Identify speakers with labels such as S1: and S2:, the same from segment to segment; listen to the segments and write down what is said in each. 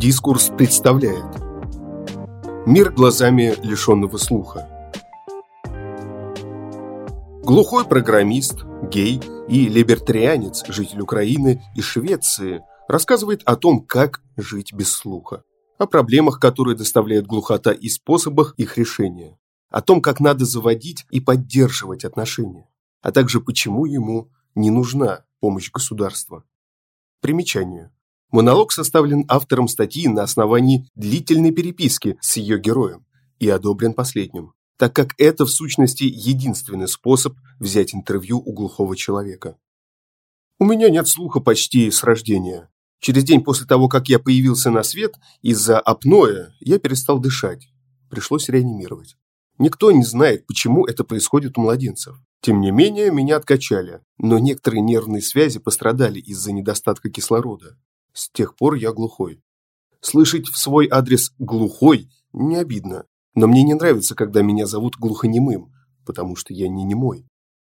S1: Дискурс представляет Мир глазами лишенного слуха Глухой программист, гей и либертарианец, житель Украины и Швеции, рассказывает о том, как жить без слуха, о проблемах, которые доставляет глухота и способах их решения, о том, как надо заводить и поддерживать отношения, а также почему ему не нужна помощь государства. Примечание. Монолог составлен автором статьи на основании длительной переписки с ее героем и одобрен последним, так как это в сущности единственный способ взять интервью у глухого человека. У меня нет слуха почти с рождения. Через день после того, как я появился на свет, из-за апноэ я перестал дышать. Пришлось реанимировать. Никто не знает, почему это происходит у младенцев. Тем не менее, меня откачали, но некоторые нервные связи пострадали из-за недостатка кислорода. С тех пор я глухой. Слышать в свой адрес «глухой» не обидно, но мне не нравится, когда меня зовут глухонемым, потому что я не немой.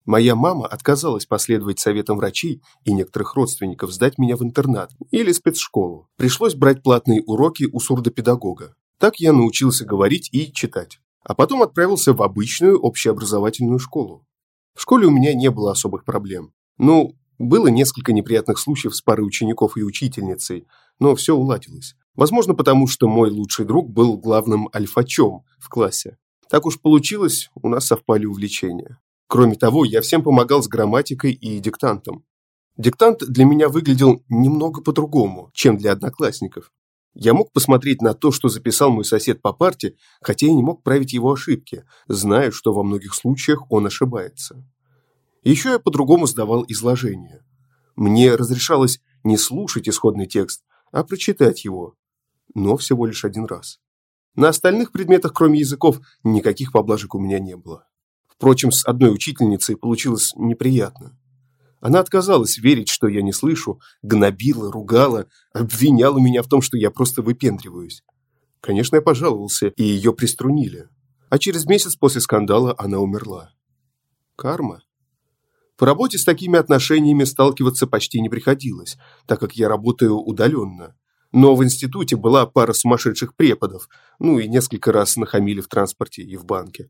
S1: Моя мама отказалась последовать советам врачей и некоторых родственников сдать меня в интернат или спецшколу. Пришлось брать платные уроки у сурдопедагога. Так я научился говорить и читать. А потом отправился в обычную общеобразовательную школу. В школе у меня не было особых проблем. Ну, было несколько неприятных случаев с парой учеников и учительницей, но все уладилось. Возможно, потому что мой лучший друг был главным альфачом в классе. Так уж получилось, у нас совпали увлечения. Кроме того, я всем помогал с грамматикой и диктантом. Диктант для меня выглядел немного по-другому, чем для одноклассников. Я мог посмотреть на то, что записал мой сосед по парте, хотя и не мог править его ошибки, зная, что во многих случаях он ошибается. Еще я по-другому сдавал изложение. Мне разрешалось не слушать исходный текст, а прочитать его, но всего лишь один раз. На остальных предметах, кроме языков, никаких поблажек у меня не было. Впрочем, с одной учительницей получилось неприятно. Она отказалась верить, что я не слышу, гнобила, ругала, обвиняла меня в том, что я просто выпендриваюсь. Конечно, я пожаловался, и ее приструнили. А через месяц после скандала она умерла. Карма. По работе с такими отношениями сталкиваться почти не приходилось, так как я работаю удаленно. Но в институте была пара сумасшедших преподов, ну и несколько раз нахамили в транспорте и в банке.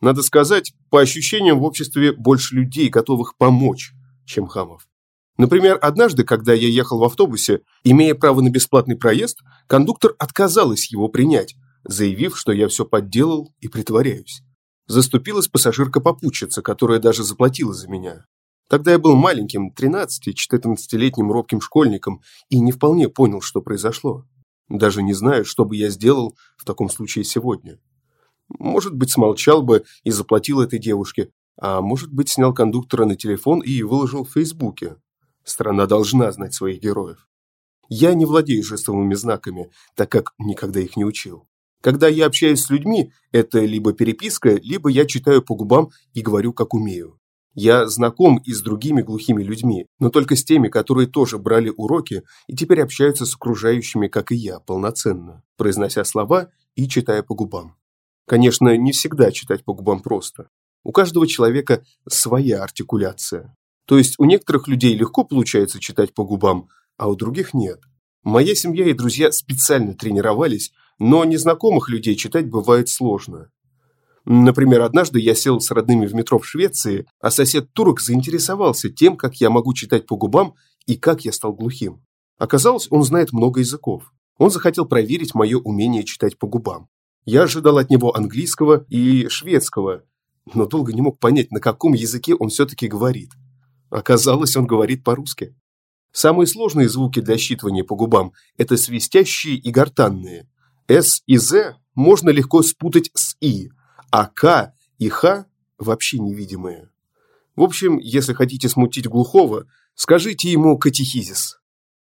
S1: Надо сказать, по ощущениям в обществе больше людей, готовых помочь, чем хамов. Например, однажды, когда я ехал в автобусе, имея право на бесплатный проезд, кондуктор отказалась его принять, заявив, что я все подделал и притворяюсь. Заступилась пассажирка-попутчица, которая даже заплатила за меня. Тогда я был маленьким, 13-14-летним робким школьником и не вполне понял, что произошло. Даже не знаю, что бы я сделал в таком случае сегодня. Может быть, смолчал бы и заплатил этой девушке, а может быть, снял кондуктора на телефон и выложил в Фейсбуке. Страна должна знать своих героев. Я не владею жестовыми знаками, так как никогда их не учил. Когда я общаюсь с людьми, это либо переписка, либо я читаю по губам и говорю, как умею. Я знаком и с другими глухими людьми, но только с теми, которые тоже брали уроки и теперь общаются с окружающими, как и я, полноценно, произнося слова и читая по губам. Конечно, не всегда читать по губам просто. У каждого человека своя артикуляция. То есть у некоторых людей легко получается читать по губам, а у других нет. Моя семья и друзья специально тренировались, но незнакомых людей читать бывает сложно. Например, однажды я сел с родными в метро в Швеции, а сосед-турок заинтересовался тем, как я могу читать по губам и как я стал глухим. Оказалось, он знает много языков. Он захотел проверить мое умение читать по губам. Я ожидал от него английского и шведского, но долго не мог понять, на каком языке он все-таки говорит. Оказалось, он говорит по-русски. Самые сложные звуки для считывания по губам – это свистящие и гортанные. «С» и «З» можно легко спутать с «и», а «К» и «Х» вообще невидимые. В общем, если хотите смутить глухого, скажите ему катехизис.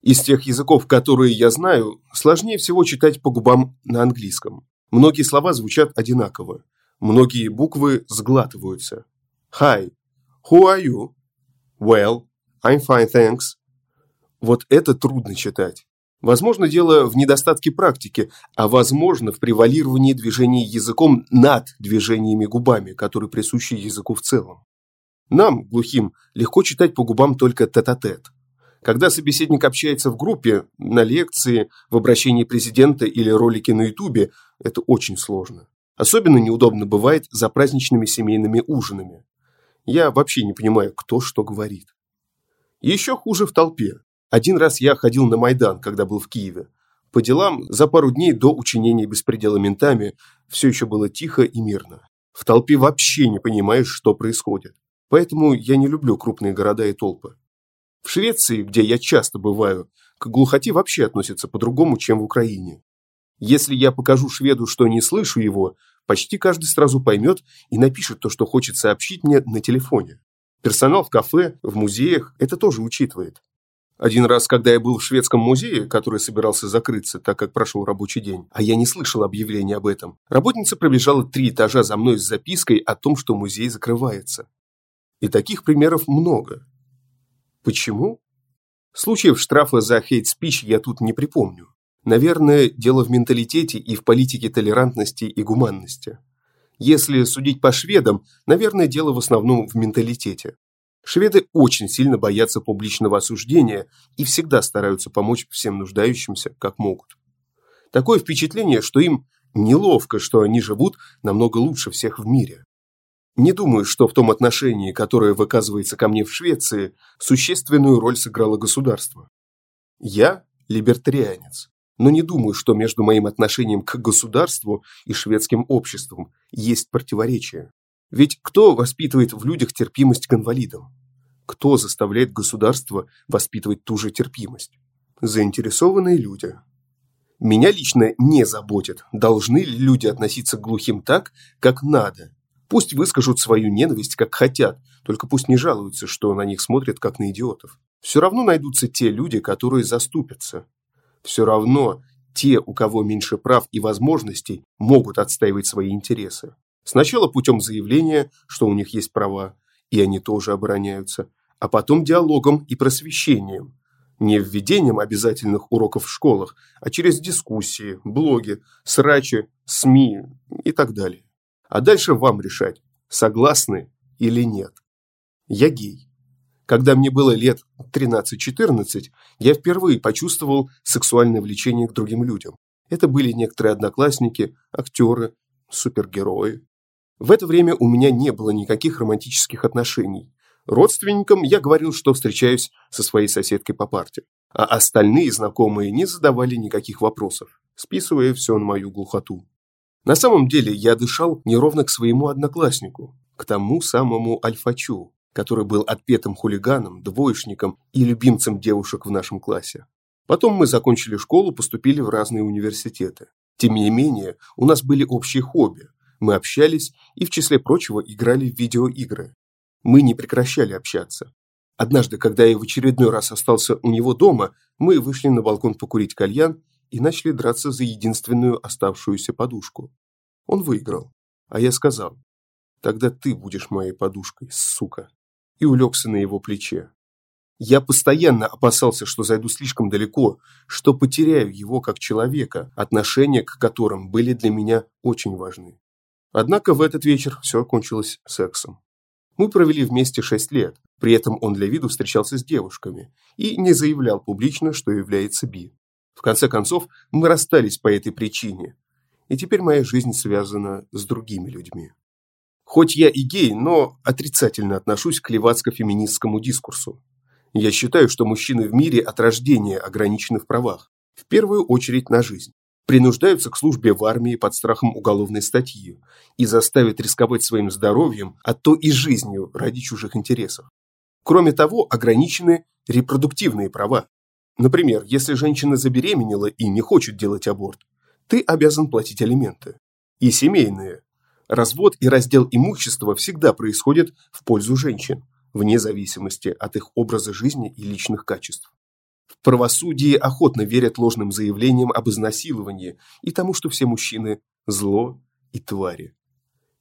S1: Из тех языков, которые я знаю, сложнее всего читать по губам на английском. Многие слова звучат одинаково. Многие буквы сглатываются. Hi. Who are you? Well. I'm fine, thanks. Вот это трудно читать. Возможно, дело в недостатке практики, а возможно, в превалировании движений языком над движениями губами, которые присущи языку в целом. Нам, глухим, легко читать по губам только тет-а-тет. Когда собеседник общается в группе, на лекции, в обращении президента или ролике на ютубе, это очень сложно. Особенно неудобно бывает за праздничными семейными ужинами. Я вообще не понимаю, кто что говорит. Еще хуже в толпе. Один раз я ходил на Майдан, когда был в Киеве. По делам, за пару дней до учинения беспредела ментами все еще было тихо и мирно. В толпе вообще не понимаешь, что происходит. Поэтому я не люблю крупные города и толпы. В Швеции, где я часто бываю, к глухоте вообще относятся по-другому, чем в Украине. Если я покажу шведу, что не слышу его, почти каждый сразу поймет и напишет то, что хочет сообщить мне на телефоне. Персонал в кафе, в музеях это тоже учитывает. Один раз, когда я был в шведском музее, который собирался закрыться, так как прошел рабочий день, а я не слышал объявления об этом, работница пробежала три этажа за мной с запиской о том, что музей закрывается. И таких примеров много. Почему? Случаев штрафа за хейт-спич я тут не припомню. Наверное, дело в менталитете и в политике толерантности и гуманности. Если судить по шведам, наверное, дело в основном в менталитете. Шведы очень сильно боятся публичного осуждения и всегда стараются помочь всем нуждающимся, как могут. Такое впечатление, что им неловко, что они живут намного лучше всех в мире. Не думаю, что в том отношении, которое выказывается ко мне в Швеции, существенную роль сыграло государство. Я либертарианец, но не думаю, что между моим отношением к государству и шведским обществом есть противоречие. Ведь кто воспитывает в людях терпимость к инвалидам? Кто заставляет государство воспитывать ту же терпимость? Заинтересованные люди. Меня лично не заботит, должны ли люди относиться к глухим так, как надо. Пусть выскажут свою ненависть, как хотят, только пусть не жалуются, что на них смотрят, как на идиотов. Все равно найдутся те люди, которые заступятся. Все равно те, у кого меньше прав и возможностей, могут отстаивать свои интересы. Сначала путем заявления, что у них есть права, и они тоже обороняются, а потом диалогом и просвещением. Не введением обязательных уроков в школах, а через дискуссии, блоги, срачи, СМИ и так далее. А дальше вам решать, согласны или нет. Я гей. Когда мне было лет 13-14, я впервые почувствовал сексуальное влечение к другим людям. Это были некоторые одноклассники, актеры, супергерои. В это время у меня не было никаких романтических отношений. Родственникам я говорил, что встречаюсь со своей соседкой по парте. А остальные знакомые не задавали никаких вопросов, списывая все на мою глухоту. На самом деле я дышал неровно к своему однокласснику, к тому самому Альфачу, который был отпетым хулиганом, двоечником и любимцем девушек в нашем классе. Потом мы закончили школу, поступили в разные университеты. Тем не менее, у нас были общие хобби, мы общались и, в числе прочего, играли в видеоигры. Мы не прекращали общаться. Однажды, когда я в очередной раз остался у него дома, мы вышли на балкон покурить кальян и начали драться за единственную оставшуюся подушку. Он выиграл, а я сказал, «Тогда ты будешь моей подушкой, сука», и улегся на его плече. Я постоянно опасался, что зайду слишком далеко, что потеряю его как человека, отношения к которым были для меня очень важны. Однако в этот вечер все окончилось сексом. Мы провели вместе шесть лет, при этом он для виду встречался с девушками и не заявлял публично, что является би. В конце концов, мы расстались по этой причине, и теперь моя жизнь связана с другими людьми. Хоть я и гей, но отрицательно отношусь к левацко-феминистскому дискурсу. Я считаю, что мужчины в мире от рождения ограничены в правах, в первую очередь на жизнь принуждаются к службе в армии под страхом уголовной статьи и заставят рисковать своим здоровьем, а то и жизнью ради чужих интересов. Кроме того, ограничены репродуктивные права. Например, если женщина забеременела и не хочет делать аборт, ты обязан платить алименты. И семейные. Развод и раздел имущества всегда происходят в пользу женщин, вне зависимости от их образа жизни и личных качеств. В правосудии охотно верят ложным заявлениям об изнасиловании и тому, что все мужчины – зло и твари.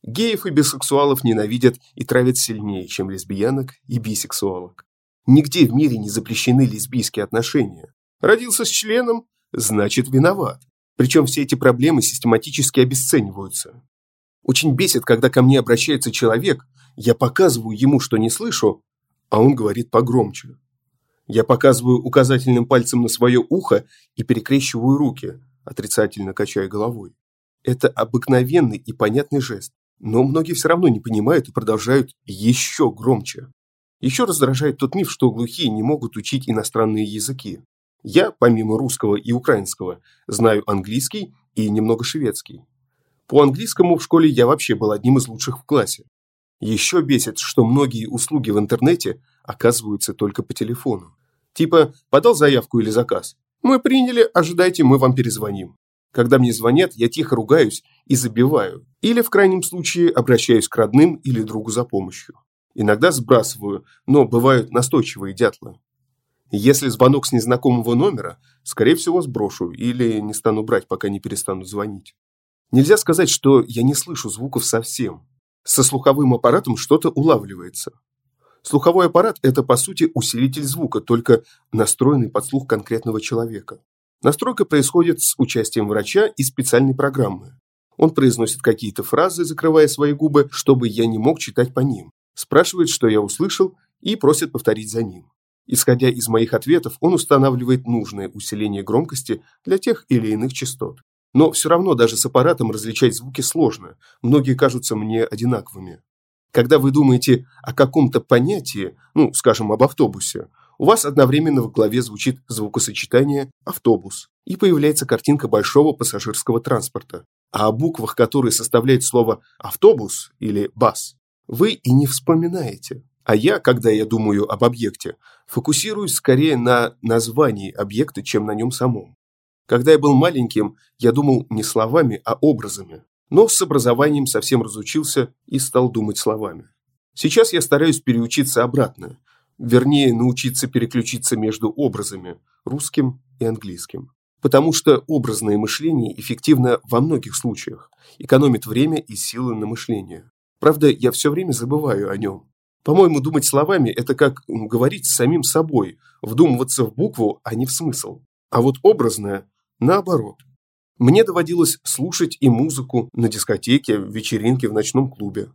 S1: Геев и бисексуалов ненавидят и травят сильнее, чем лесбиянок и бисексуалок. Нигде в мире не запрещены лесбийские отношения. Родился с членом – значит виноват. Причем все эти проблемы систематически обесцениваются. Очень бесит, когда ко мне обращается человек, я показываю ему, что не слышу, а он говорит погромче. Я показываю указательным пальцем на свое ухо и перекрещиваю руки, отрицательно качая головой. Это обыкновенный и понятный жест, но многие все равно не понимают и продолжают еще громче. Еще раздражает тот миф, что глухие не могут учить иностранные языки. Я, помимо русского и украинского, знаю английский и немного шведский. По английскому в школе я вообще был одним из лучших в классе. Еще бесит, что многие услуги в интернете оказываются только по телефону. Типа, подал заявку или заказ. Мы приняли, ожидайте, мы вам перезвоним. Когда мне звонят, я тихо ругаюсь и забиваю. Или, в крайнем случае, обращаюсь к родным или другу за помощью. Иногда сбрасываю, но бывают настойчивые дятлы. Если звонок с незнакомого номера, скорее всего сброшу или не стану брать, пока не перестану звонить. Нельзя сказать, что я не слышу звуков совсем. Со слуховым аппаратом что-то улавливается. Слуховой аппарат – это, по сути, усилитель звука, только настроенный под слух конкретного человека. Настройка происходит с участием врача и специальной программы. Он произносит какие-то фразы, закрывая свои губы, чтобы я не мог читать по ним. Спрашивает, что я услышал, и просит повторить за ним. Исходя из моих ответов, он устанавливает нужное усиление громкости для тех или иных частот. Но все равно даже с аппаратом различать звуки сложно, многие кажутся мне одинаковыми. Когда вы думаете о каком-то понятии, ну, скажем, об автобусе, у вас одновременно в голове звучит звукосочетание «автобус» и появляется картинка большого пассажирского транспорта. А о буквах, которые составляют слово «автобус» или «бас», вы и не вспоминаете. А я, когда я думаю об объекте, фокусируюсь скорее на названии объекта, чем на нем самом. Когда я был маленьким, я думал не словами, а образами. Но с образованием совсем разучился и стал думать словами. Сейчас я стараюсь переучиться обратно, вернее, научиться переключиться между образами, русским и английским. Потому что образное мышление эффективно во многих случаях, экономит время и силы на мышление. Правда, я все время забываю о нем. По-моему, думать словами – это как говорить с самим собой, вдумываться в букву, а не в смысл. А вот образное Наоборот. Мне доводилось слушать и музыку на дискотеке, в вечеринке, в ночном клубе.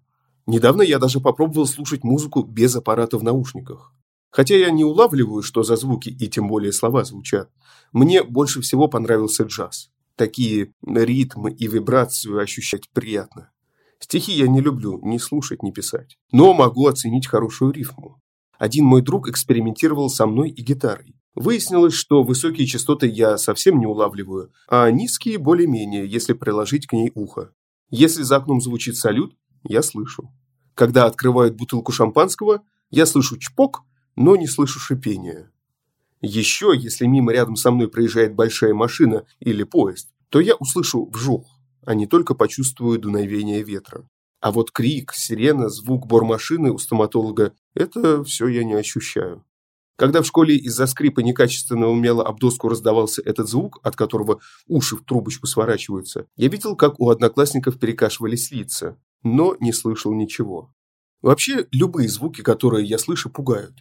S1: Недавно я даже попробовал слушать музыку без аппарата в наушниках. Хотя я не улавливаю, что за звуки и тем более слова звучат, мне больше всего понравился джаз. Такие ритмы и вибрацию ощущать приятно. Стихи я не люблю ни слушать, ни писать. Но могу оценить хорошую рифму. Один мой друг экспериментировал со мной и гитарой. Выяснилось, что высокие частоты я совсем не улавливаю, а низкие более-менее, если приложить к ней ухо. Если за окном звучит салют, я слышу. Когда открывают бутылку шампанского, я слышу чпок, но не слышу шипения. Еще, если мимо рядом со мной проезжает большая машина или поезд, то я услышу вжух, а не только почувствую дуновение ветра. А вот крик, сирена, звук бормашины у стоматолога – это все я не ощущаю. Когда в школе из-за скрипа некачественного мела об доску раздавался этот звук, от которого уши в трубочку сворачиваются, я видел, как у одноклассников перекашивались лица, но не слышал ничего. Вообще, любые звуки, которые я слышу, пугают.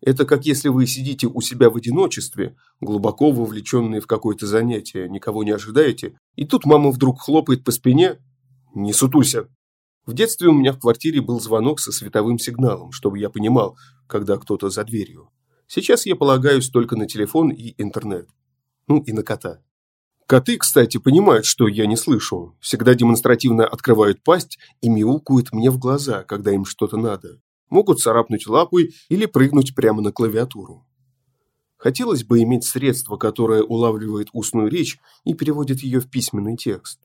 S1: Это как если вы сидите у себя в одиночестве, глубоко вовлеченные в какое-то занятие, никого не ожидаете, и тут мама вдруг хлопает по спине «Не сутулься!». В детстве у меня в квартире был звонок со световым сигналом, чтобы я понимал, когда кто-то за дверью. Сейчас я полагаюсь только на телефон и интернет. Ну и на кота. Коты, кстати, понимают, что я не слышу. Всегда демонстративно открывают пасть и мяукают мне в глаза, когда им что-то надо. Могут царапнуть лапой или прыгнуть прямо на клавиатуру. Хотелось бы иметь средство, которое улавливает устную речь и переводит ее в письменный текст.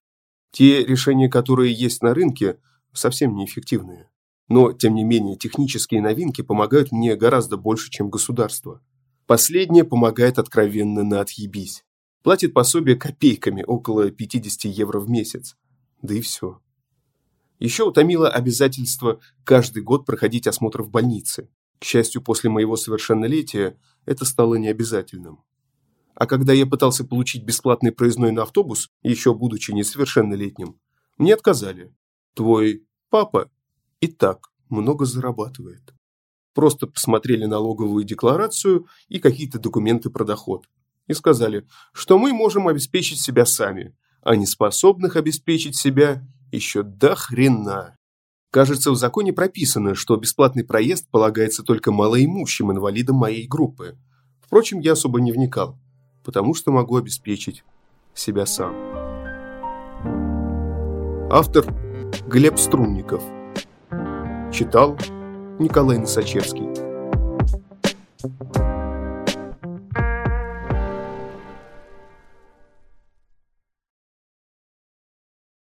S1: Те решения, которые есть на рынке, совсем неэффективные. Но, тем не менее, технические новинки помогают мне гораздо больше, чем государство. Последнее помогает откровенно на отъебись. Платит пособие копейками, около 50 евро в месяц. Да и все. Еще утомило обязательство каждый год проходить осмотр в больнице. К счастью, после моего совершеннолетия это стало необязательным. А когда я пытался получить бесплатный проездной на автобус, еще будучи несовершеннолетним, мне отказали. Твой папа и так много зарабатывает. Просто посмотрели налоговую декларацию и какие-то документы про доход. И сказали, что мы можем обеспечить себя сами, а не способных обеспечить себя еще до хрена. Кажется, в законе прописано, что бесплатный проезд полагается только малоимущим инвалидам моей группы. Впрочем, я особо не вникал, потому что могу обеспечить себя сам. Автор Глеб Струнников. Читал Николай Носачевский.